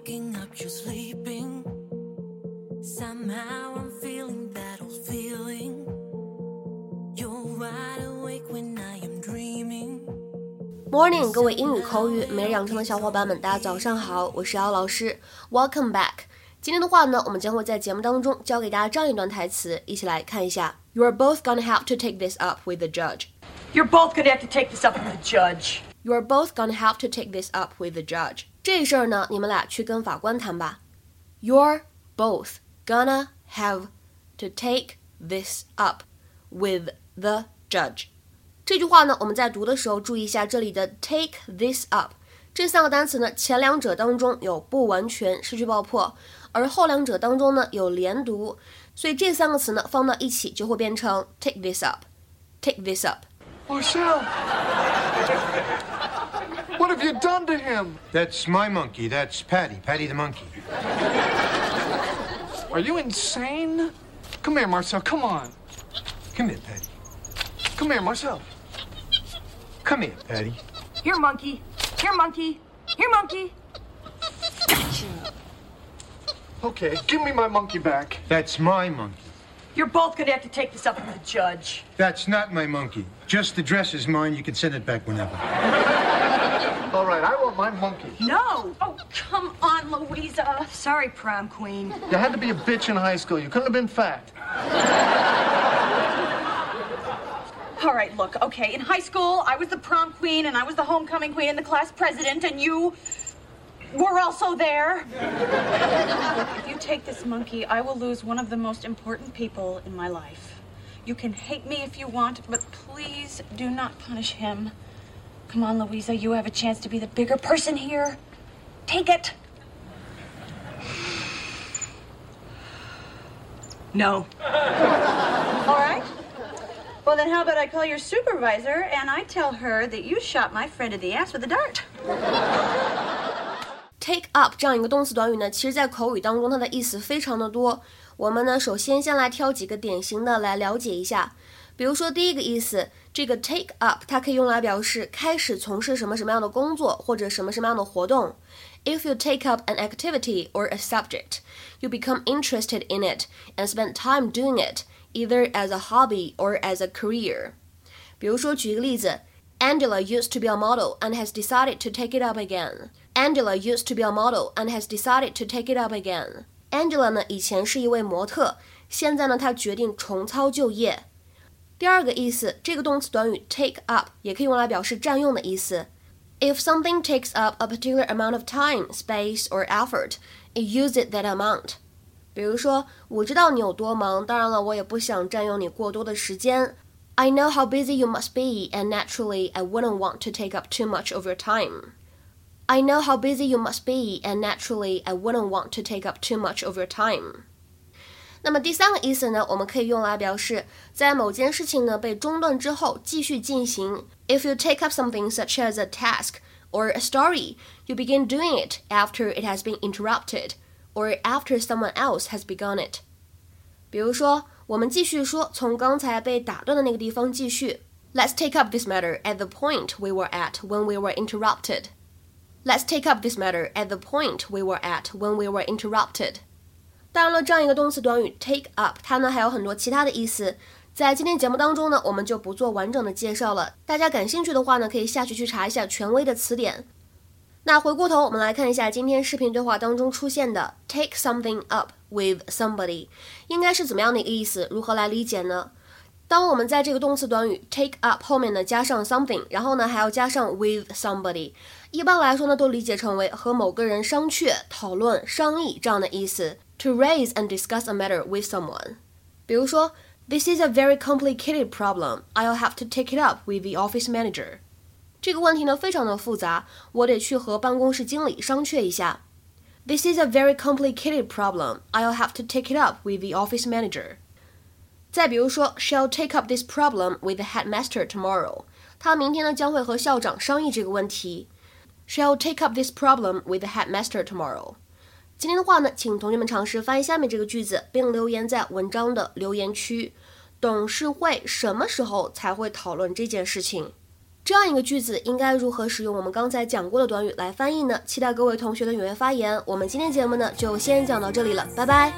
waking up, you're sleeping. Somehow I'm feeling that old feeling. You're wide awake when I am dreaming. Morning，各位英语口语每日养成的小伙伴们，大家早上好，我是姚老师，Welcome back。今天的话呢，我们将会在节目当中教给大家这样一段台词，一起来看一下。You are both gonna have to take this up with the judge. You're both gonna have to take this up with the judge. You are both gonna have to take this up with the judge. 这事儿呢，你们俩去跟法官谈吧。You're both gonna have to take this up with the judge. 这句话呢，我们在读的时候注意一下这里的 take this up 这三个单词呢，前两者当中有不完全失去爆破，而后两者当中呢有连读，所以这三个词呢放到一起就会变成 take this up，take this up。Marcel! Have you done to him? That's my monkey. That's Patty. Patty the monkey. Are you insane? Come here, Marcel. Come on. Come here, Patty. Come here, Marcel. Come here, Patty. Here, monkey. Here, monkey. Here, monkey. Okay, give me my monkey back. That's my monkey. You're both gonna have to take this up with the judge. That's not my monkey. Just the dress is mine. You can send it back whenever. All right, I want my monkey. No. Oh, come on, Luisa. Sorry, prom queen. You had to be a bitch in high school. You couldn't have been fat. All right, look, okay. In high school, I was the prom queen and I was the homecoming queen and the class president, and you were also there. if you take this monkey, I will lose one of the most important people in my life. You can hate me if you want, but please do not punish him. Come on, Luisa, you have a chance to be the bigger person here. Take it. No. All right. Well, then how about I call your supervisor and I tell her that you shot my friend in the ass with a dart? Take up 这样一个动词短语呢，其实在口语当中它的意思非常的多。我们呢，首先先来挑几个典型的来了解一下。比如说第一个意思这个 take up 它可以用来表示开始从事什么什么样的工作或者什么什么样的活动。If you take up an activity or a subject, you become interested in it and spend time doing it, either as a hobby or as a career. 比如说，举一个例子，Angela used to be a model and has decided to take it up again. Angela used to be a model and has decided to take it up again. Angela 呢以前是一位模特，现在呢她决定重操旧业。 第二个意思，这个动词短语 take up 也可以用来表示占用的意思。If something takes up a particular amount of time, space, or effort, it uses that amount. 比如说，我知道你有多忙，当然了，我也不想占用你过多的时间。I know how busy you must be, and naturally, I wouldn't want to take up too much of your time. I know how busy you must be, and naturally, I wouldn't want to take up too much of your time. 那么第三个意思呢，我们可以用来表示在某件事情呢被中断之后继续进行。If you take up something such as a task or a story, you begin doing it after it has been interrupted or after someone else has begun it. 比如说，我们继续说从刚才被打断的那个地方继续。Let's take up this matter at the point we were at when we were interrupted. Let's take up this matter at the point we were at when we were interrupted. 当然了，这样一个动词短语 take up，它呢还有很多其他的意思。在今天节目当中呢，我们就不做完整的介绍了。大家感兴趣的话呢，可以下去去查一下权威的词典。那回过头，我们来看一下今天视频对话当中出现的 take something up with somebody，应该是怎么样的一个意思？如何来理解呢？当我们在这个动词短语 take up 后面呢加上 something，然后呢还要加上 with somebody，一般来说呢都理解成为和某个人商榷、讨论、商议这样的意思。To raise and discuss a matter with someone，比如说，This is a very complicated problem. I'll have to take it up with the office manager. 这个问题呢非常的复杂，我得去和办公室经理商榷一下。This is a very complicated problem. I'll have to take it up with the office manager. 再比如说，She'll take up this problem with the headmaster tomorrow. 她明天呢将会和校长商议这个问题。She'll take up this problem with the headmaster tomorrow. 今天的话呢，请同学们尝试翻译下面这个句子，并留言在文章的留言区。董事会什么时候才会讨论这件事情？这样一个句子应该如何使用我们刚才讲过的短语来翻译呢？期待各位同学的踊跃发言。我们今天节目呢就先讲到这里了，拜拜。